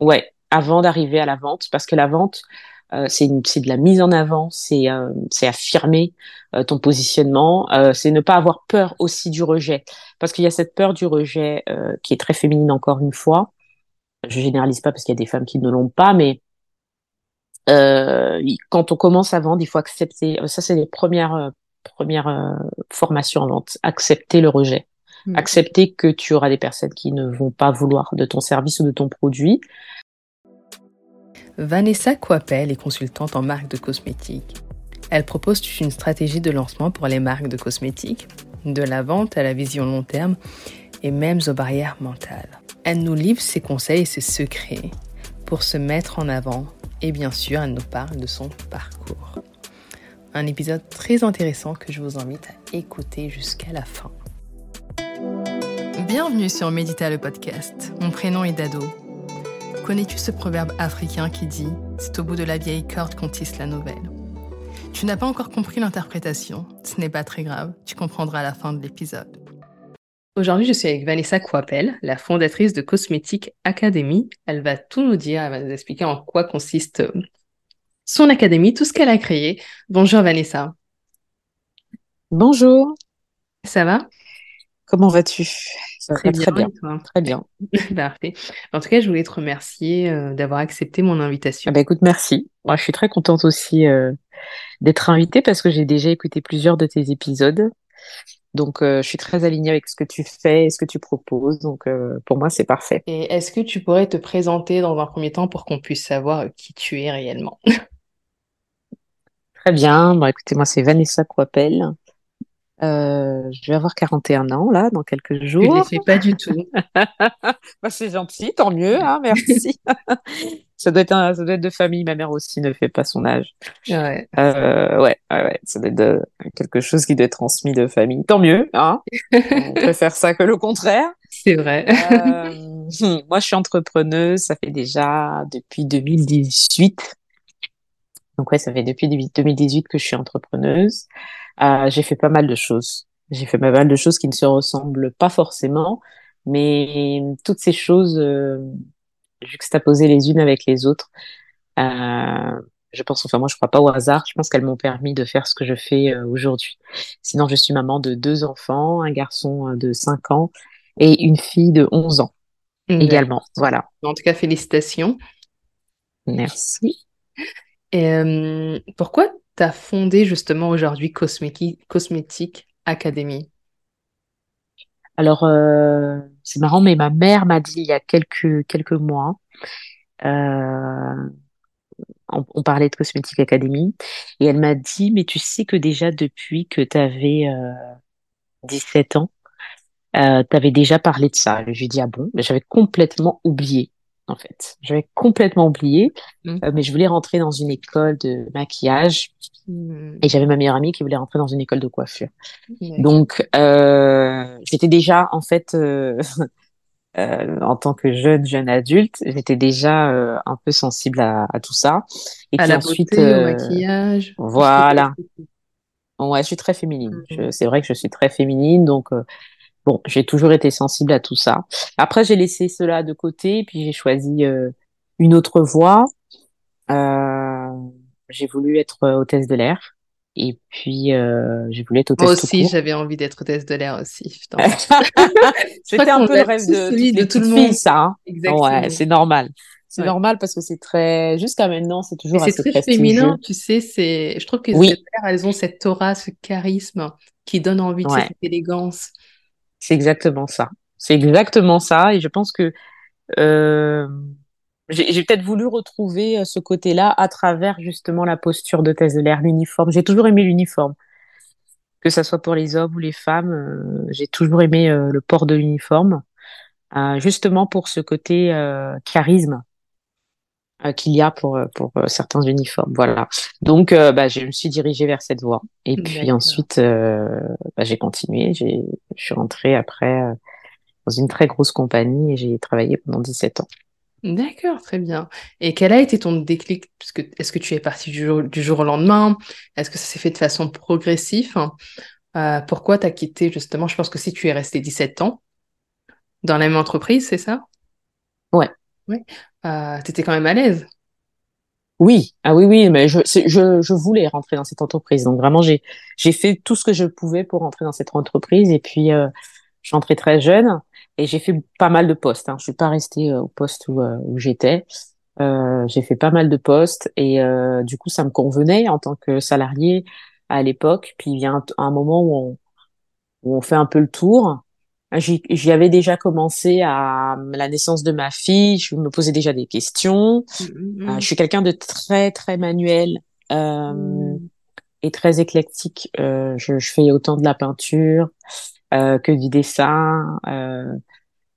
Ouais, avant d'arriver à la vente, parce que la vente, euh, c'est de la mise en avant, c'est euh, affirmer euh, ton positionnement, euh, c'est ne pas avoir peur aussi du rejet, parce qu'il y a cette peur du rejet euh, qui est très féminine encore une fois. Je généralise pas parce qu'il y a des femmes qui ne l'ont pas, mais euh, quand on commence à vendre, il faut accepter. Ça, c'est les premières premières formations en vente. Accepter le rejet. Mm. Accepter que tu auras des personnes qui ne vont pas vouloir de ton service ou de ton produit. Vanessa Coipel est consultante en marque de cosmétiques. Elle propose toute une stratégie de lancement pour les marques de cosmétiques, de la vente à la vision long terme et même aux barrières mentales. Elle nous livre ses conseils et ses secrets pour se mettre en avant et bien sûr, elle nous parle de son parcours. Un épisode très intéressant que je vous invite à écouter jusqu'à la fin. Bienvenue sur Médita le podcast. Mon prénom est Dado. Connais-tu ce proverbe africain qui dit C'est au bout de la vieille corde qu'on tisse la nouvelle Tu n'as pas encore compris l'interprétation, ce n'est pas très grave, tu comprendras à la fin de l'épisode. Aujourd'hui, je suis avec Vanessa Coipel, la fondatrice de Cosmétique Academy. Elle va tout nous dire, elle va nous expliquer en quoi consiste euh, son académie, tout ce qu'elle a créé. Bonjour Vanessa, Bonjour, ça va? Comment vas-tu? Très bien, très bien. Parfait. En tout cas, je voulais te remercier euh, d'avoir accepté mon Ah invitation. bah écoute, merci. Moi, je suis très contente aussi euh, d'être invitée parce que j'ai déjà écouté plusieurs de tes épisodes. Donc, euh, je suis très alignée avec ce que tu fais et ce que tu proposes. Donc, pour moi, c'est parfait. Et est-ce que tu pourrais te présenter dans un premier temps pour qu'on puisse savoir qui tu es réellement? Très bien. Bon, écoutez, moi, c'est Vanessa Coipel. Euh, je vais avoir 41 ans, là, dans quelques Je ne les jours. fais pas du tout. Bah, c'est gentil, tant mieux, hein, merci. Ça doit être un, ça doit être de famille. Ma mère aussi ne fait pas son âge. Ouais. Euh, ouais, ouais, ouais, ça doit être de- quelque chose qui doit être transmis de famille. Tant mieux, hein. On préfère ça que le contraire. C'est vrai. Euh, moi, je suis entrepreneuse, ça fait déjà depuis 2018. Donc ouais, ça fait depuis 2018 que je suis entrepreneuse. Euh, j'ai fait pas mal de choses. J'ai fait pas mal de choses qui ne se ressemblent pas forcément, mais toutes ces choses euh, juxtaposées les unes avec les autres, euh, je pense, enfin moi je crois pas au hasard, je pense qu'elles m'ont permis de faire ce que je fais aujourd'hui. Sinon, je suis maman de deux enfants, un garçon de 5 ans et une fille de 11 ans également. Voilà, En tout cas, félicitations. merci. Et euh, pourquoi tu as fondé justement aujourd'hui Cosmétique, Cosmétique Academy? Alors, euh, c'est marrant, mais ma mère m'a dit il y a quelques, quelques mois, euh, on, parlait de Cosmétique Academy, et elle m'a dit, mais tu sais que déjà depuis que tu avais euh, 17 ans, euh, tu avais déjà parlé de ça. Je lui ai dit, ah bon, mais j'avais complètement oublié, en fait. J'avais complètement oublié, Mm. euh, mais je voulais rentrer dans une école de maquillage, Hmm, et j'avais ma meilleure amie qui voulait rentrer dans une école de coiffure. Donc, euh, j'étais déjà, en fait, euh, euh, en tant que jeune, jeune adulte, j'étais déjà euh, un peu sensible à, à tout ça. Et À puis la ensuite, beauté, au euh, maquillage, voilà. Ouais, je suis très féminine. Je, c'est vrai que je suis très féminine, donc euh, bon, j'ai toujours été sensible à tout ça. Après, j'ai laissé cela de côté, et puis j'ai choisi euh, une autre voie. Euh, j'ai voulu être euh, hôtesse de l'air, et puis euh, j'ai voulu être Moi hôtesse tout aussi, j'avais envie d'être hôtesse de l'air aussi. C'était un peu le rêve de celui de les tout le monde. filles, ça. hein. Ouais, Exactement. c'est normal. C'est Ouais. normal parce que c'est très, jusqu'à maintenant, c'est toujours c'est assez très féminin, tu sais, c'est, je trouve que ces Oui, mères, elles ont cette aura, ce charisme qui donne envie, ouais, cette élégance. C'est exactement ça. C'est exactement ça. Et je pense que euh, j'ai peut-être voulu retrouver euh, ce côté-là à travers justement la posture de thèse de l'air, l'uniforme. J'ai toujours aimé l'uniforme, que ça soit pour les hommes ou les femmes. euh, j'ai toujours aimé le port de l'uniforme, justement pour ce côté charisme qu'il y a pour, euh, pour euh, certains uniformes. Voilà. Donc, euh, bah, je me suis dirigée vers cette voie. Et puis ensuite, euh, bah, j'ai continué. J'ai, je suis rentrée après euh, dans une très grosse compagnie et j'ai travaillé pendant 17 ans. D'accord, très bien. Et quel a été ton déclic? Parce que, est-ce que tu es parti du jour, du jour au lendemain? Est-ce que ça s'est fait de façon progressive? Euh, pourquoi tu as quitté justement? Je pense que si tu es resté 17 ans dans la même entreprise, c'est ça? Ouais. Oui. Euh, tu étais quand même à l'aise. Oui, ah oui, oui, mais je, je, je voulais rentrer dans cette entreprise. Donc vraiment, j'ai, j'ai fait tout ce que je pouvais pour rentrer dans cette entreprise. Et puis, euh, je très jeune et j'ai fait pas mal de postes. Hein. Je suis pas restée euh, au poste où, euh, où j'étais. Euh, j'ai fait pas mal de postes et du coup, ça me convenait en tant que salarié à l'époque. Puis il y a un, un moment où on, où on fait un peu le tour. J'y avais déjà commencé à la naissance de ma fille. Je me posais déjà des questions. Mm-hmm. je suis quelqu'un de très très manuel euh, mm. et très éclectique. Euh, je, je, fais autant de la peinture euh, que du dessin. Euh,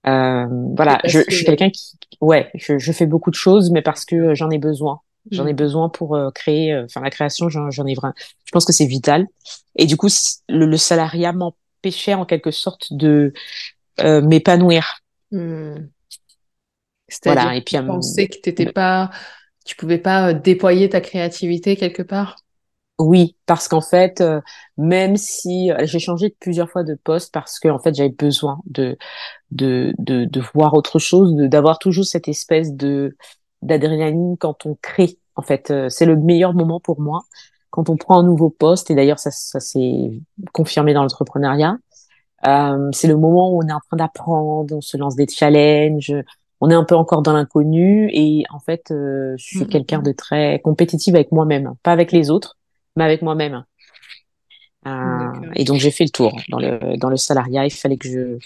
euh, voilà, je, je, suis quelqu'un qui, ouais, je, je, fais beaucoup de choses, mais parce que j'en ai besoin. J'en ai mm. besoin pour euh, créer, enfin la création, j'en ai vraiment. Je pense que c'est vital. Et du coup, le, le salariat m'empêchait en quelque sorte de euh, m'épanouir. Mm. Voilà. Et puis, tu pensais que t'étais pas, tu pouvais pas déployer ta créativité quelque part? Oui, parce qu'en fait, euh, même si euh, j'ai changé plusieurs fois de poste parce que en fait j'avais besoin de de, de de voir autre chose, d'avoir toujours cette espèce de d'adrénaline quand on crée. En fait, euh, c'est le meilleur moment pour moi quand on prend un nouveau poste et d'ailleurs ça ça s'est confirmé dans l'entrepreneuriat. Euh, c'est le moment où on est en train d'apprendre, on se lance des challenges, on est un peu encore dans l'inconnu et en fait je suis mmh, quelqu'un de très compétitive avec moi-même, pas avec les autres mais avec moi-même. Euh, et donc j'ai fait le tour dans le dans le salariat. Il fallait que je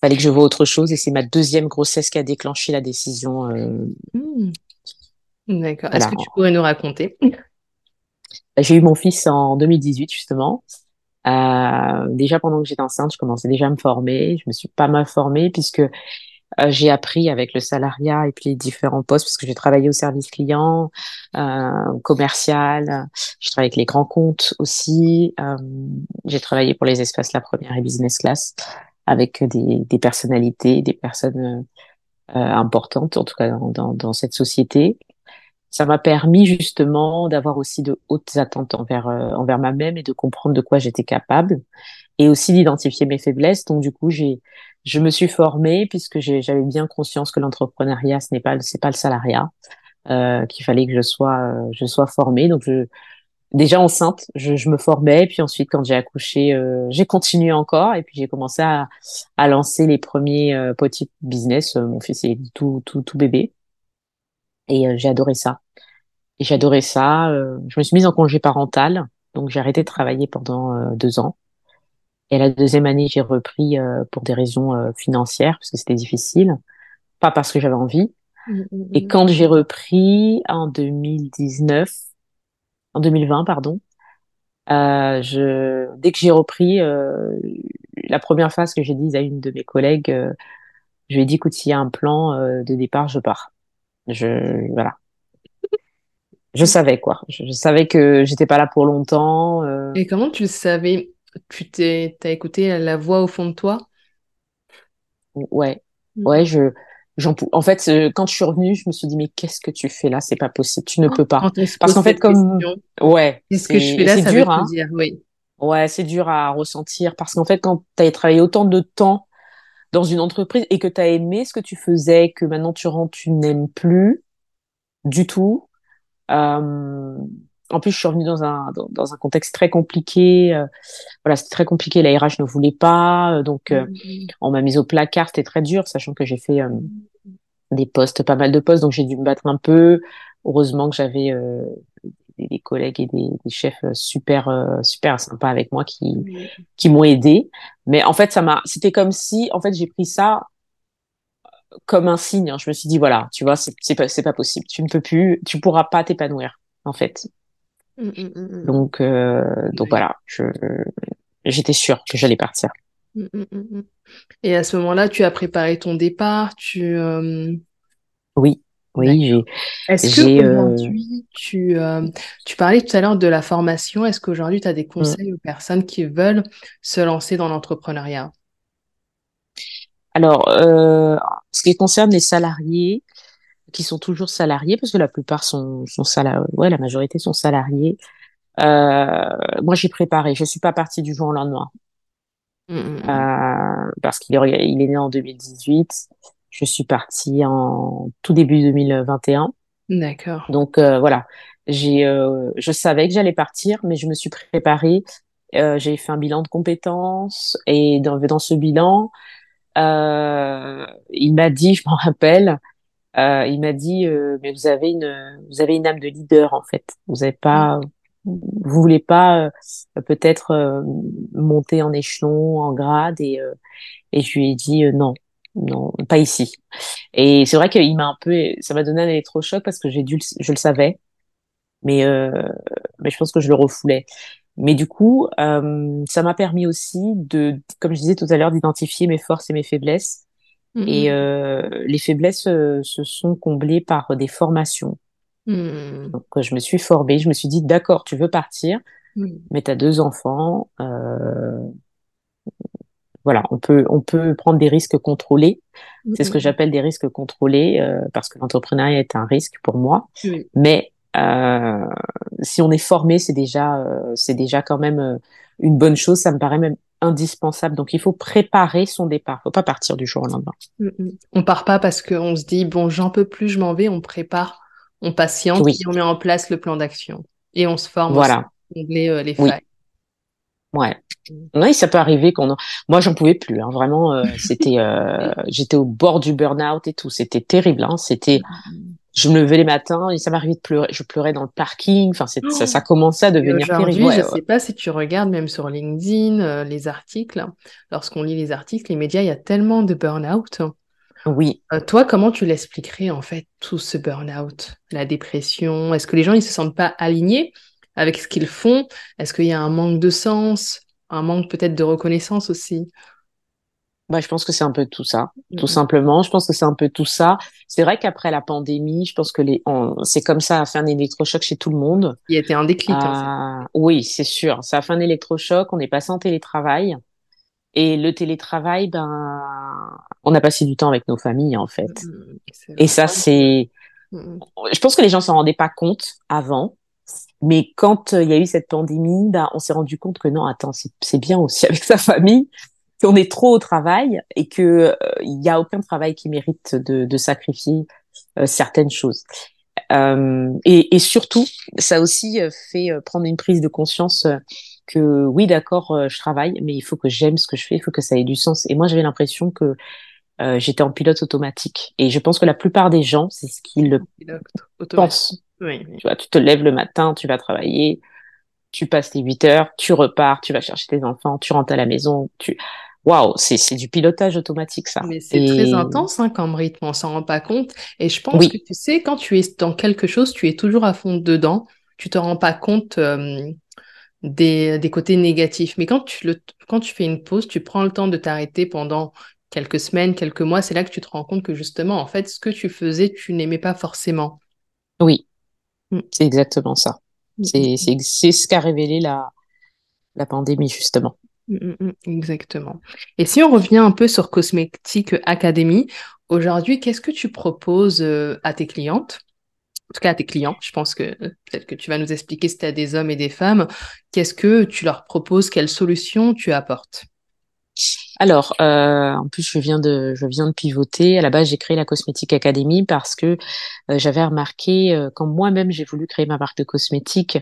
fallait que je vois autre chose et c'est ma deuxième grossesse qui a déclenché la décision. Euh... Mmh. D'accord. Est-ce que tu pourrais nous raconter? J'ai eu mon fils en 2018 justement. Euh, déjà pendant que j'étais enceinte, je commençais déjà à me former. Je me suis pas mal formée puisque euh, j'ai appris avec le salariat et puis les différents postes parce que j'ai travaillé au service client, euh, commercial, j'ai travaillé avec les grands comptes aussi, euh, j'ai travaillé pour les espaces La Première et Business Class avec des, des personnalités, des personnes euh, importantes en tout cas dans, dans cette société. Ça m'a permis justement d'avoir aussi de hautes attentes envers euh, envers moi-même et de comprendre de quoi j'étais capable et aussi d'identifier mes faiblesses. Donc du coup, j'ai je me suis formée puisque j'avais bien conscience que l'entrepreneuriat ce n'est pas c'est pas le salariat, euh, qu'il fallait que je sois euh, je sois formée. Donc je déjà enceinte, je, je me formais, puis ensuite quand j'ai accouché, euh, j'ai continué encore et puis j'ai commencé à, à lancer les premiers euh, petits business. Euh, mon fils est tout tout tout bébé et j'ai adoré ça. Et j'adorais ça. je me suis mise en congé parental, donc j'ai arrêté de travailler pendant deux ans. Et la deuxième année, j'ai repris euh, pour des raisons euh, financières, parce que c'était difficile, pas parce que j'avais envie. Mmh, mmh, Et mmh. quand j'ai repris en 2019, en 2020, pardon, euh, je, dès que j'ai repris, euh, la première phase que j'ai dit à une de mes collègues, euh, je lui ai dit, écoute, s'il y a un plan de départ, je pars. Je, voilà. Je savais quoi. Je, je savais que j'étais pas là pour longtemps. Et comment tu le savais? Tu t'es, t'as écouté la voix au fond de toi? Ouais, mm. ouais, je, j'en, en fait, euh, quand je suis revenue, je me suis dit, mais qu'est-ce que tu fais là? C'est pas possible, tu ne oh, peux pas. Parce qu'en fait, comme, ouais, qu'est-ce que je fais là? Ça dur, hein. dire, oui. Ouais, c'est dur à ressentir parce qu'en fait, quand tu as travaillé autant de temps dans une entreprise et que tu as aimé ce que tu faisais, que maintenant tu rentres, tu n'aimes plus du tout. Euh, en plus, je suis revenue dans un dans, dans un contexte très compliqué. Euh, voilà, c'était très compliqué. La RH ne voulait pas, euh, donc euh, mm-hmm. on m'a mise au placard. C'était très dur, sachant que j'ai fait des postes, pas mal de postes, donc j'ai dû me battre un peu. Heureusement que j'avais des, collègues et des, des chefs super super sympas avec moi qui qui m'ont aidé. Mais en fait, ça m'a. C'était comme si, en fait, j'ai pris ça comme un signe. Hein. Je me suis dit voilà, tu vois, c'est c'est pas c'est pas possible. Tu ne peux plus, tu pourras pas t'épanouir en fait. Mmh, mmh, mmh, donc, euh, donc voilà, je, j'étais sûre que j'allais partir. Et à ce moment-là, tu as préparé ton départ, tu. Euh, oui, oui. Est-ce que euh, aujourd'hui, tu, tu parlais tout à l'heure de la formation. Est-ce qu'aujourd'hui, tu as des conseils aux personnes qui veulent se lancer dans l'entrepreneuriat? Alors, ce qui concerne les salariés, qui sont toujours salariés, parce que la plupart sont, sont salariés, ouais, la majorité sont salariés. Euh, moi, j'ai préparé. Je suis pas partie du jour au lendemain. Mmh, mmh, mmh. Euh, parce qu'il est, il est né en 2018. Je suis partie en tout début 2021. D'accord. Donc voilà, j'ai, je savais que j'allais partir, mais je me suis préparée. j'ai fait un bilan de compétences et dans, dans ce bilan, il m'a dit, je m'en rappelle, euh, il m'a dit, euh, mais vous avez une, vous avez une âme de leader en fait. Vous avez pas, vous voulez pas euh, peut-être euh, monter en échelon, en grade et et je lui ai dit non, non, pas ici. Et c'est vrai qu'il m'a un peu, ça m'a donné un électrochoc parce que j'ai dû, je le savais, mais mais je pense que je le refoulais. Mais du coup, ça m'a permis aussi de, comme je disais tout à l'heure, d'identifier mes forces et mes faiblesses et euh, les faiblesses euh, se sont comblées par des formations. Mm. Donc, je me suis formée, je me suis dit, d'accord, tu veux partir, mais tu as deux enfants. Euh, voilà, on peut, on peut prendre des risques contrôlés. C'est ce que j'appelle des risques contrôlés, euh, parce que l'entrepreneuriat est un risque pour moi. Mais euh, si on est formé, c'est déjà, euh, c'est déjà quand même une bonne chose. Ça me paraît même indispensable. Donc, il faut préparer son départ. Il faut pas partir du jour au lendemain. Mm, mm. On part pas parce qu'on se dit, bon, j'en peux plus, je m'en vais. On prépare, on patiente et on met en place le plan d'action. Et on se forme voilà. les, euh, les failles. Ouais. Mm. Oui, ça peut arriver qu'on. Moi, j'en pouvais plus. Hein. Vraiment, euh, c'était. Euh, j'étais au bord du burn-out et tout. C'était terrible. Hein. C'était je me levais les matins et ça m'arrivait de pleurer. Je pleurais dans le parking. Enfin, ça, oh ça commençait à devenir terrible. Aujourd'hui, je ne sais pas si tu regardes même sur LinkedIn euh, les articles. Lorsqu'on lit les articles, les médias, il y a tellement de burn-out. Oui. Toi, comment tu l'expliquerais en fait tout ce burn-out, la dépression? Est-ce que les gens ils se sentent pas alignés? Avec ce qu'ils font Est-ce qu'il y a un manque de sens, un manque peut-être de reconnaissance aussi? Bah, je pense que c'est un peu tout ça, tout simplement. Je pense que c'est un peu tout ça. C'est vrai qu'après la pandémie, je pense que les, c'est comme ça, a fait un électrochoc chez tout le monde. Il y a été un déclic. Euh, oui, c'est sûr. Ça a fait un électrochoc. On est passé en télétravail. Et le télétravail, ben, on a passé du temps avec nos familles, en fait. Mmh, et ça, c'est, mmh. je pense que les gens s'en rendaient pas compte avant. Mais quand euh, il y a eu cette pandémie, ben, on s'est rendu compte que non, attends, c'est bien aussi avec sa famille qu'on est trop au travail et que euh, il y a aucun travail qui mérite de, de sacrifier euh, certaines choses. Euh, et, et, surtout, ça a aussi fait prendre une prise de conscience que oui, d'accord, je travaille, mais il faut que j'aime ce que je fais, il faut que ça ait du sens. Et moi, j'avais l'impression que j'étais en pilote automatique. Et je pense que la plupart des gens, c'est ce qu'ils pensent. Oui, Tu vois, tu te lèves le matin, tu vas travailler, tu passes tes 8 heures, tu repars, tu vas chercher tes enfants, tu rentres à la maison, tu waouh, c'est du pilotage automatique ça. Mais c'est très intense hein, comme rythme, on s'en rend pas compte. Et je pense que tu sais, quand tu es dans quelque chose, tu es toujours à fond dedans, tu te rends pas compte euh, des, des, côtés négatifs. Mais quand tu, le, quand tu fais une pause, tu prends le temps de t'arrêter pendant quelques semaines, quelques mois, c'est là que tu te rends compte que justement, en fait, ce que tu faisais, tu n'aimais pas forcément. Oui. C'est exactement ça. Mm, mm, c'est ce qu'a révélé la, la pandémie, justement. Mm, mm, mm, exactement. Et si on revient un peu sur Cosmétique Academy, aujourd'hui, qu'est-ce que tu proposes euh, à tes clientes? En tout cas à tes clients, je pense que euh, peut-être que tu vas nous expliquer si tu as des hommes et des femmes, qu'est-ce que tu leur proposes, quelles solutions tu apportes? Alors, euh, en plus, je viens de, je viens de pivoter. À la base, j'ai créé la Cosmétique Academy parce que euh, j'avais remarqué, euh, quand moi-même j'ai voulu créer ma marque de cosmétiques,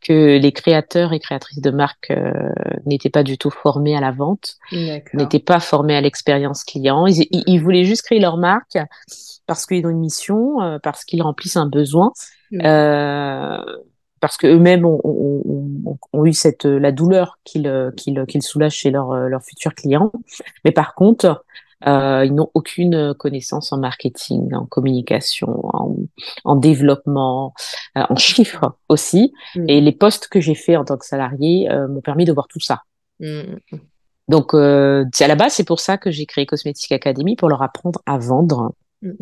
que les créateurs et créatrices de marques euh, n'étaient pas du tout formés à la vente, n'étaient pas formés à l'expérience client. Ils, ils, voulaient juste créer leur marque parce qu'ils ont une mission, euh, parce qu'ils remplissent un besoin. Euh, parce que eux-mêmes ont, ont, ont, eu cette la douleur qu'ils qu'ils qu'ils soulagent chez leurs leurs futurs clients. Mais par contre, euh, ils n'ont aucune connaissance en marketing, en communication, en, en développement, euh, en chiffres aussi. Mm. Et les postes que j'ai fait en tant que salarié euh, m'ont permis de voir tout ça. Mm. Donc, euh, à la base, c'est pour ça que j'ai créé Cosmétique Academy pour leur apprendre à vendre. Mm,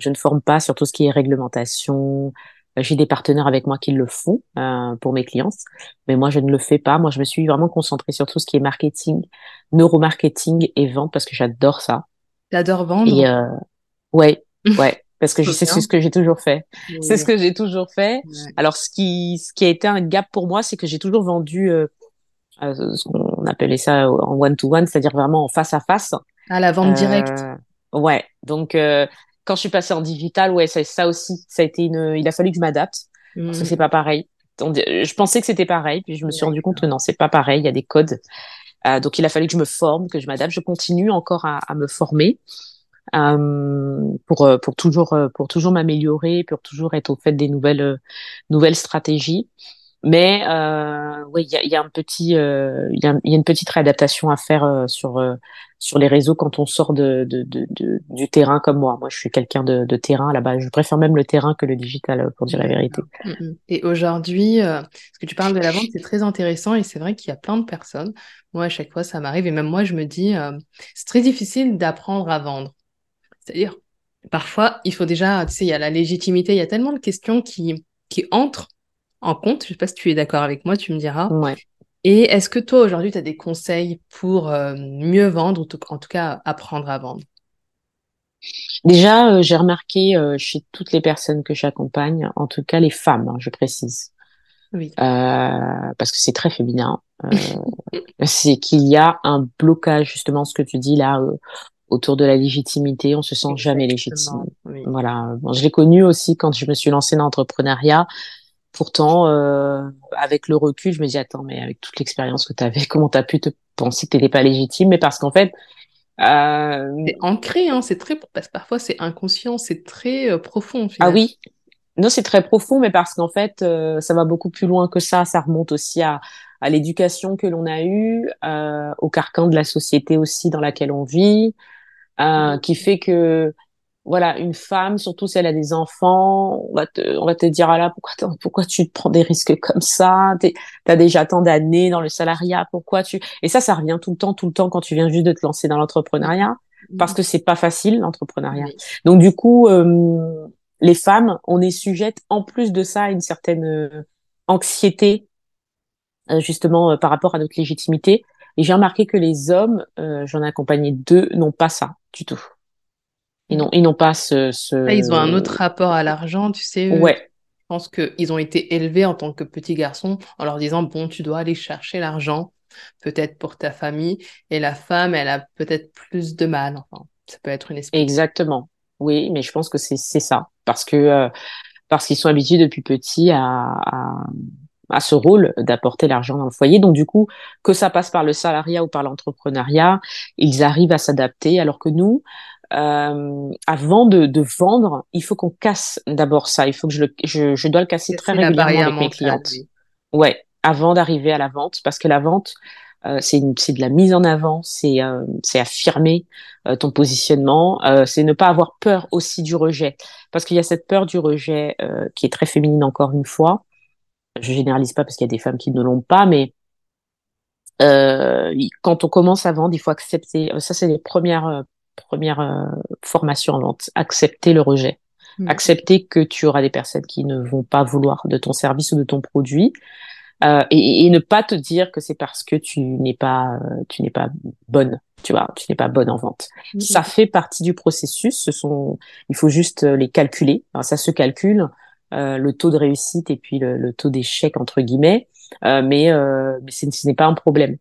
je ne forme pas sur tout ce qui est réglementation, j'ai des partenaires avec moi qui le font euh, pour mes clients, mais moi je ne le fais pas. Moi je me suis vraiment concentrée sur tout ce qui est marketing, neuromarketing et vente parce que j'adore ça. J'adore vendre. Et euh, ouais, ouais, parce que c'est ce que j'ai toujours fait. C'est ce que j'ai toujours fait. Alors ce qui ce qui a été un gap pour moi, c'est que j'ai toujours vendu euh, euh ce qu'on appelait ça en one to one, c'est-à-dire vraiment en face à face. À la vente directe. Ouais. Donc, quand je suis passée en digital, ouais, ça, ça aussi, ça a été une. Il a fallu que je m'adapte parce que mmh. c'est pas pareil. Je pensais que c'était pareil, puis je me suis rendu compte que non, c'est pas pareil. Il y a des codes. donc, il a fallu que je me forme, que je m'adapte. Je continue encore à, à me former. Euh, pour euh, pour toujours euh, pour toujours m'améliorer, pour toujours être au fait des nouvelles nouvelles stratégies. Mais euh, oui, il y a, y a, un petit, euh, il y, a, y, a, une petite réadaptation à faire euh, sur sur les réseaux quand on sort de, de, de, de, du terrain comme moi. Moi, je suis quelqu'un de, de terrain là-bas. Je préfère même le terrain que le digital, pour dire la vérité. Mm, mm. Et aujourd'hui, ce que tu parles de la vente, c'est très intéressant et c'est vrai qu'il y a plein de personnes. Moi, à chaque fois, ça m'arrive et même moi, je me dis, c'est très difficile d'apprendre à vendre. C'est-à-dire, parfois, il faut déjà, tu sais, il y a la légitimité, il y a tellement de questions qui, qui entrent en compte. Je ne sais pas si tu es d'accord avec moi, tu me diras. Ouais. Et est-ce que toi, aujourd'hui, tu as des conseils pour euh, mieux vendre, ou en tout cas apprendre à vendre? Déjà, euh, j'ai remarqué euh, chez toutes les personnes que j'accompagne, en tout cas les femmes, hein, je précise, oui. parce que c'est très féminin, c'est qu'il y a un blocage, justement, ce que tu dis là, autour de la légitimité, on se sent jamais légitime. Voilà. Bon, je l'ai connu aussi quand je me suis lancée dans l'entrepreneuriat. Pourtant, euh, avec le recul, je me dis attends, mais avec toute l'expérience que tu avais, comment tu as pu te penser que tu n'étais pas légitime? Mais parce qu'en fait, euh... c'est ancré, hein, c'est très parce que parfois c'est inconscient, c'est très euh, profond. Ah oui, non, c'est très profond, mais parce qu'en fait, euh, ça va beaucoup plus loin que ça. Ça remonte aussi à, à l'éducation que l'on a eue, euh, au carcan de la société aussi dans laquelle on vit, euh, qui fait que voilà une femme surtout si elle a des enfants on va te on va te dire ah là pourquoi pourquoi tu te prends des risques comme ça? Tu as déjà tant d'années dans le salariat pourquoi tu et ça ça revient tout le temps tout le temps quand tu viens juste de te lancer dans l'entrepreneuriat parce que c'est pas facile l'entrepreneuriat. Donc du coup euh, les femmes on est sujette en plus de ça à une certaine euh, anxiété euh, justement par rapport à notre légitimité. Et j'ai remarqué que les hommes, euh, j'en ai accompagné deux, n'ont pas ça du tout. Ils n'ont, ils n'ont pas ce, ce... Ils ont un autre rapport à l'argent, tu sais. Ouais. Je pense qu'ils ont été élevés en tant que petits garçons en leur disant, bon, tu dois aller chercher l'argent, peut-être pour ta famille. Et la femme, elle a peut-être plus de mal. Enfin, ça peut être une espèce. Exactement. Oui, mais je pense que c'est, c'est ça. Parce que, euh, parce qu'ils sont habitués depuis petits à, à à ce rôle d'apporter l'argent dans le foyer. Donc du coup, que ça passe par le salariat ou par l'entrepreneuriat, ils arrivent à s'adapter. Alors que nous, euh, avant de, de, vendre, il faut qu'on casse d'abord ça. Il faut que je, le, je, je dois le casser très régulièrement avec mes clientes. Ouais, avant d'arriver à la vente, parce que la vente, euh, c'est de la mise en avant, c'est euh, affirmer euh, ton positionnement, euh, c'est ne pas avoir peur aussi du rejet, parce qu'il y a cette peur du rejet euh, qui est très féminine encore une fois, je généralise pas parce qu'il y a des femmes qui ne l'ont pas, mais euh, quand on commence à vendre, il faut accepter. Ça, c'est les premières euh, premières euh, formations en vente. Accepter le rejet. Mmh. Accepter que tu auras des personnes qui ne vont pas vouloir de ton service ou de ton produit. Euh, et, et, ne pas te dire que c'est parce que tu n'es pas tu n'es pas bonne tu vois tu n'es pas bonne en vente mmh. ça fait partie du processus ce sont il faut juste les calculer Alors, ça se calcule euh, le taux de réussite et puis le, taux d'échec entre guillemets, euh, mais, euh, mais ce n'est pas un problème.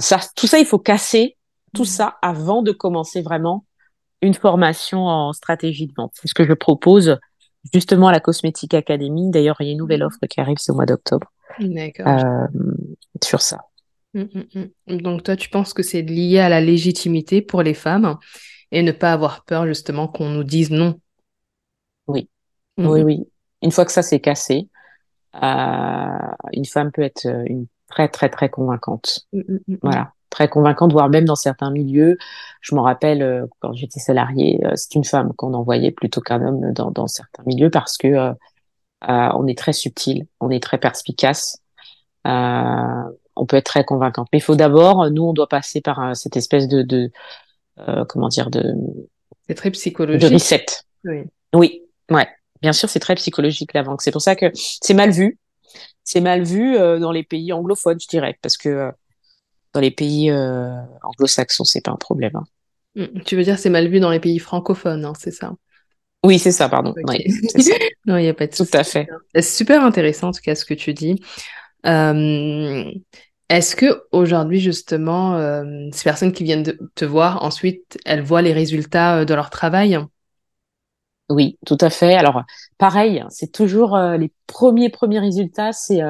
ça, tout ça, il faut casser tout ça avant de commencer vraiment une formation en stratégie de vente. C'est ce que je propose justement à la Cosmétique Academy. D'ailleurs, il y a une nouvelle mmh. offre qui arrive ce mois d'octobre euh, sur ça. Mmh, mmh, Donc toi, tu penses que c'est lié à la légitimité pour les femmes et ne pas avoir peur justement qu'on nous dise non? Oui, oui, oui une fois que ça s'est cassé, euh, une femme peut être euh, une très très très convaincante. Voilà, très convaincante, voire même dans certains milieux. Je m'en rappelle euh, quand j'étais salariée, euh, c'est une femme qu'on envoyait plutôt qu'un homme dans, dans, certains milieux parce que euh, on est très subtil, on est très perspicace. on peut être très convaincante, mais il faut d'abord, nous, on doit passer par cette espèce de, de comment dire, de c'est très psychologique. De reset. Oui. Oui, ouais bien sûr, c'est très psychologique la vente. C'est pour ça que c'est mal vu. C'est mal vu euh, dans les pays anglophones, je dirais, parce que euh, dans les pays euh, anglo-saxons, c'est pas un problème. Hein. Mmh, tu veux dire c'est mal vu dans les pays francophones, hein, c'est ça? Oui, c'est ça, pardon. Oui, non, il n'y a pas de Tout à fait. C'est super intéressant, en tout cas, ce que tu dis. est-ce Est-ce que aujourd'hui justement, euh, ces personnes qui viennent de te voir, ensuite, elles voient les résultats euh, de leur travail? Oui, tout à fait. Alors, pareil, c'est toujours euh, les premiers premiers résultats, c'est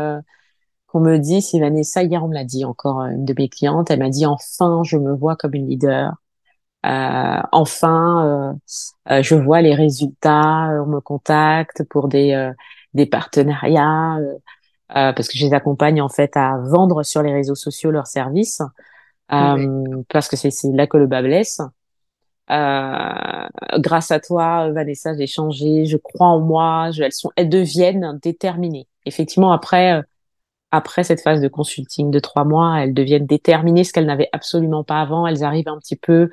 qu'on me dit, c'est Vanessa, hier on me l'a dit encore une de mes clientes, elle m'a dit enfin je me vois comme une leader. enfin, je vois les résultats, on me contacte pour des des partenariats. Euh, parce que je les accompagne en fait à vendre sur les réseaux sociaux leurs services, euh, parce que c'est là que le bas blesse. Euh, grâce à toi, Vanessa, j'ai changé, je crois en moi, je, elles sont, elles deviennent déterminées. Effectivement, après, euh, après cette phase de consulting de trois mois, elles deviennent déterminées, ce qu'elles n'avaient absolument pas avant. Elles arrivent un petit peu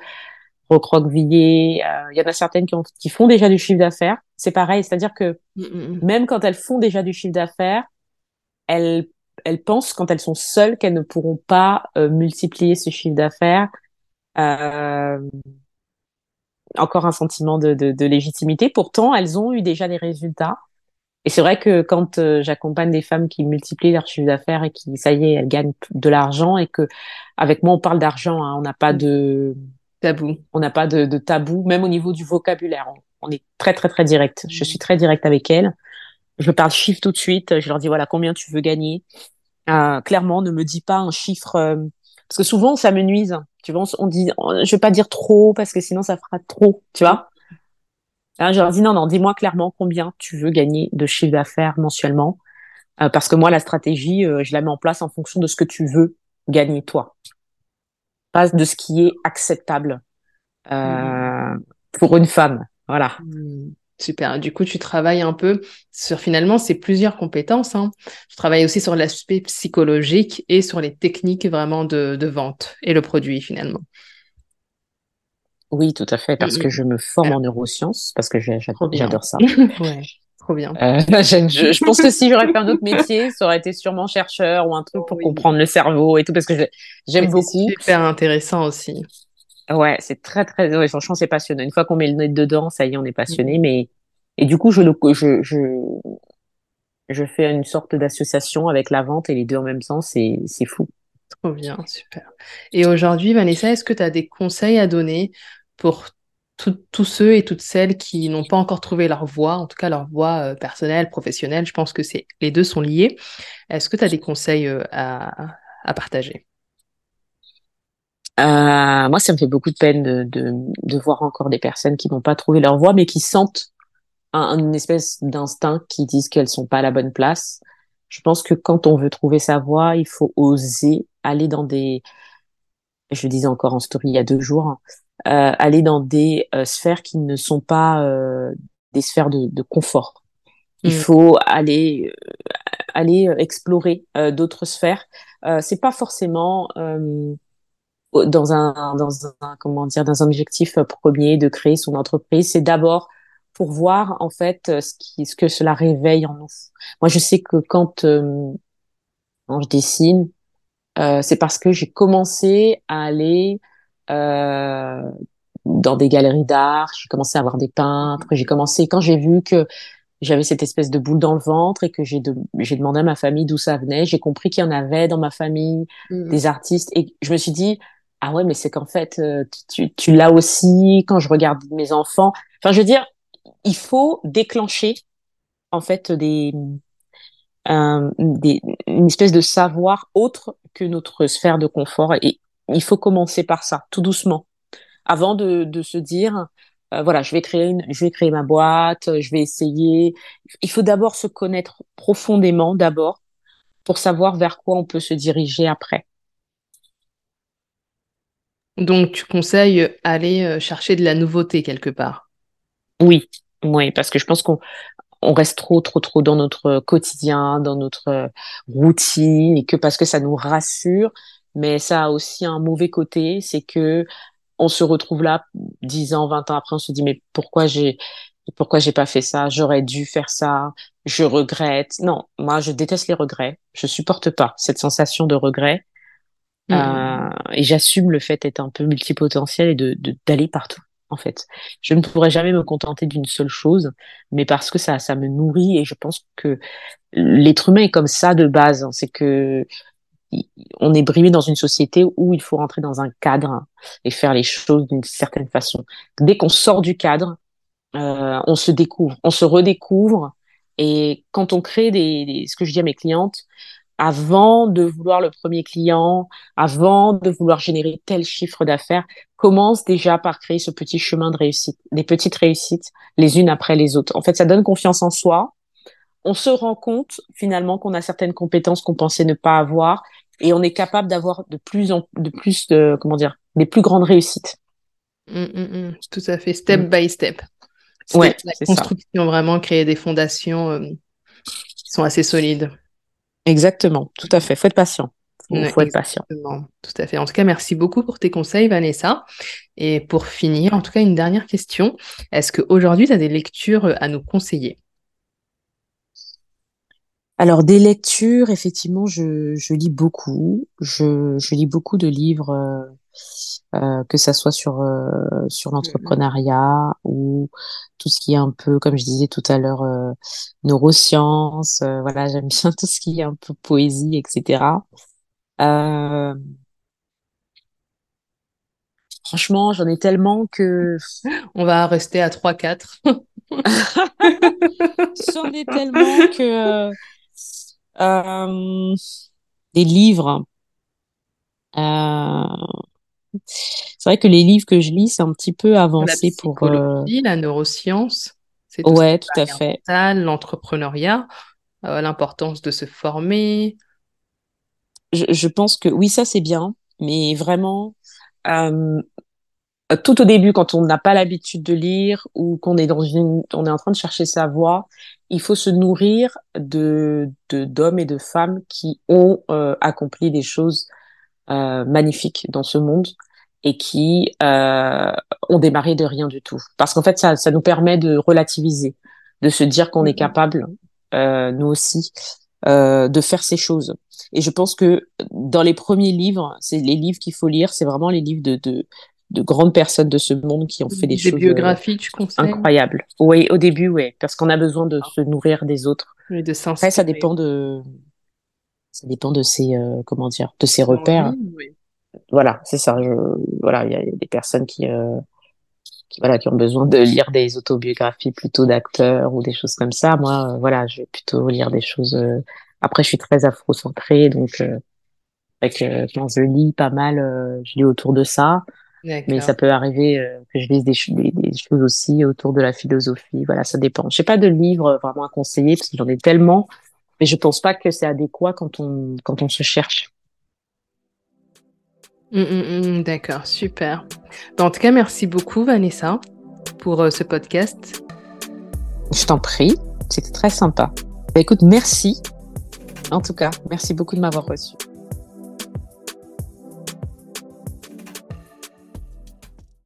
recroquevillées. Il y en a certaines qui, ont, qui font déjà du chiffre d'affaires. C'est pareil, c'est-à-dire que mm, mm, mm. même quand elles font déjà du chiffre d'affaires, elles, elles pensent quand elles sont seules qu'elles ne pourront pas euh, multiplier ce chiffre d'affaires. Euh, encore un sentiment de, de, de, légitimité. Pourtant, elles ont eu déjà des résultats. Et c'est vrai que quand euh, j'accompagne des femmes qui multiplient leur chiffre d'affaires et qui, ça y est, elles gagnent de l'argent et que avec moi on parle d'argent, hein, on n'a pas de tabou, on n'a pas de, de, tabou, même au niveau du vocabulaire. On, on est très très très direct. Je suis très direct avec elles je parle chiffre tout de suite. Je leur dis voilà combien tu veux gagner. Euh, clairement, ne me dis pas un chiffre euh, parce que souvent ça me nuise. Tu vois, on, dit, je vais pas dire trop parce que sinon ça fera trop. Tu vois. Je leur dis non non, dis-moi clairement combien tu veux gagner de chiffre d'affaires mensuellement euh, parce que moi la stratégie je la mets en place en fonction de ce que tu veux gagner toi, pas de ce qui est acceptable mmh. pour une femme. Voilà. Mmh. Super. Du coup, tu travailles un peu sur finalement c'est plusieurs compétences. Hein. Tu travailles aussi sur l'aspect psychologique et sur les techniques vraiment de, vente et le produit finalement. Oui, tout à fait, parce que je me forme en neurosciences, parce que j'adore ça. ouais, trop bien. Euh, je, je, pense que si j'aurais fait un autre métier, ça aurait été sûrement chercheur ou un truc pour comprendre le cerveau et tout, parce que j'aime beaucoup. C'est super intéressant aussi. Ouais, c'est très très. Ouais, franchement, c'est passionnant. Une fois qu'on met le nez dedans, ça y est, on est passionné. Mm. Mais et du coup, je le je je je fais une sorte d'association avec la vente et les deux en même temps. C'est c'est fou. Trop bien, super. Et aujourd'hui, Vanessa, est-ce que tu as des conseils à donner pour tous ceux et toutes celles qui n'ont pas encore trouvé leur voie, en tout cas leur voie euh, personnelle, professionnelle Je pense que les deux sont liés. Est-ce que tu as des conseils euh, à, partager? Euh, moi, ça me fait beaucoup de peine de voir encore des personnes qui n'ont pas trouvé leur voie, mais qui sentent un, une espèce d'instinct qui disent qu'elles sont pas à la bonne place. Je pense que quand on veut trouver sa voie, il faut oser aller dans des, je le disais encore en story il y a deux jours, euh, aller dans des euh, sphères qui ne sont pas euh, des sphères de, de confort. Il mm. faut aller aller explorer d'autres sphères. c'est pas forcément dans un, dans un, comment dire, dans un objectif premier de créer son entreprise, c'est d'abord pour voir en fait ce qui, ce que cela réveille en nous. Moi, je sais que quand, euh, quand je dessine, euh, c'est parce que j'ai commencé à aller euh, dans des galeries d'art, j'ai commencé à voir des peintres, j'ai commencé quand j'ai vu que j'avais cette espèce de boule dans le ventre et que j'ai de, j'ai demandé à ma famille d'où ça venait, j'ai compris qu'il y en avait dans ma famille mmh. des artistes et je me suis dit ah ouais, mais c'est qu'en fait, euh, tu, tu l'as aussi quand je regarde mes enfants. Enfin, je veux dire, il faut déclencher en fait des, euh, des une espèce de savoir autre que notre sphère de confort et il faut commencer par ça, tout doucement, avant de, de se dire euh, voilà, je vais créer une, je vais créer ma boîte, je vais essayer. Il faut d'abord se connaître profondément d'abord pour savoir vers quoi on peut se diriger après. Donc, tu conseilles aller euh, chercher de la nouveauté quelque part? Oui, oui, parce que je pense qu'on on reste trop, trop, trop dans notre quotidien, dans notre routine, et que parce que ça nous rassure, mais ça a aussi un mauvais côté, c'est que on se retrouve là, 10 ans, 20 ans après, on se dit, mais pourquoi j'ai, pourquoi j'ai pas fait ça? J'aurais dû faire ça. Je regrette. Non, moi, je déteste les regrets. Je supporte pas cette sensation de regret. Mm. Euh, et j'assume le fait d'être un peu multipotentiel et de d'aller partout en fait. Je ne pourrais jamais me contenter d'une seule chose, mais parce que ça ça me nourrit et je pense que l'être humain est comme ça de base. Hein. C'est que on est brimé dans une société où il faut rentrer dans un cadre et faire les choses d'une certaine façon. Dès qu'on sort du cadre, euh, on se découvre, on se redécouvre. Et quand on crée des, des, ce que je dis à mes clientes, avant de vouloir le premier client, avant de vouloir générer tel chiffre d'affaires, commence déjà par créer ce petit chemin de réussite, des petites réussites les unes après les autres. En fait, ça donne confiance en soi. On se rend compte finalement qu'on a certaines compétences qu'on pensait ne pas avoir et on est capable d'avoir de plus en de plus de comment dire des plus grandes réussites. Mmh, mmh, mmh. tout à fait, step by step. Ouais, la construction vraiment, créer des fondations euh, qui sont assez solides. Exactement, tout à fait. Faut être patient. Il faut être patient. Tout à fait. En tout cas, merci beaucoup pour tes conseils, Vanessa. Et pour finir, en tout cas, une dernière question. Est-ce qu'aujourd'hui, tu as des lectures à nous conseiller? Alors des lectures, effectivement, je, je lis beaucoup. Je, je, lis beaucoup de livres, euh, que ça soit sur euh, sur l'entrepreneuriat ou tout ce qui est un peu, comme je disais tout à l'heure, euh, neurosciences. Voilà, j'aime bien tout ce qui est un peu poésie, etc. Franchement, j'en ai tellement que on va rester à 3-4. j'en ai tellement que des livres. Euh, c'est vrai que les livres que je lis, c'est un petit peu avancé la pour euh... la neuroscience. C'est tout ouais, tout à fait. L'entrepreneuriat, euh, l'importance de se former. Je, je, pense que oui, ça c'est bien, mais vraiment, euh, tout au début, quand on n'a pas l'habitude de lire ou qu'on est dans une, on est en train de chercher sa voie, il faut se nourrir de d'hommes et de femmes qui ont euh, accompli des choses euh, magnifiques dans ce monde et qui euh, ont démarré de rien du tout. Parce qu'en fait, ça, ça nous permet de relativiser, de se dire qu'on est mm-hmm. capable, euh, nous aussi, euh, de faire ces choses. Et je pense que dans les premiers livres, c'est les livres qu'il faut lire, c'est vraiment les livres de, de de grandes personnes de ce monde qui ont fait des, choses biographies, tu incroyables. Oui, au début, oui, parce qu'on a besoin de se nourrir des autres. Et de Après, ça dépend de, ça dépend de ses, euh, comment dire, de ses repères. Voilà, c'est ça. Je... Voilà, il y a des personnes qui, euh... qui, voilà, qui ont besoin de lire des autobiographies plutôt d'acteurs ou des choses comme ça. Moi, euh, voilà, je vais plutôt lire des choses. Euh, après, je suis très afro-centrée, donc avec, quand je lis pas mal, je lis autour de ça. Mais ça peut arriver euh, que je lise des, des, choses aussi autour de la philosophie. Voilà, ça dépend. Je n'ai pas de livre vraiment à conseiller parce que j'en ai tellement, mais je pense pas que c'est adéquat quand on quand on se cherche. Mmh, mmh, mmh, d'accord, super. Bah, en tout cas, merci beaucoup Vanessa pour euh, ce podcast. Je t'en prie, c'était très sympa. Bah, écoute, merci. En tout cas, merci beaucoup de m'avoir reçu.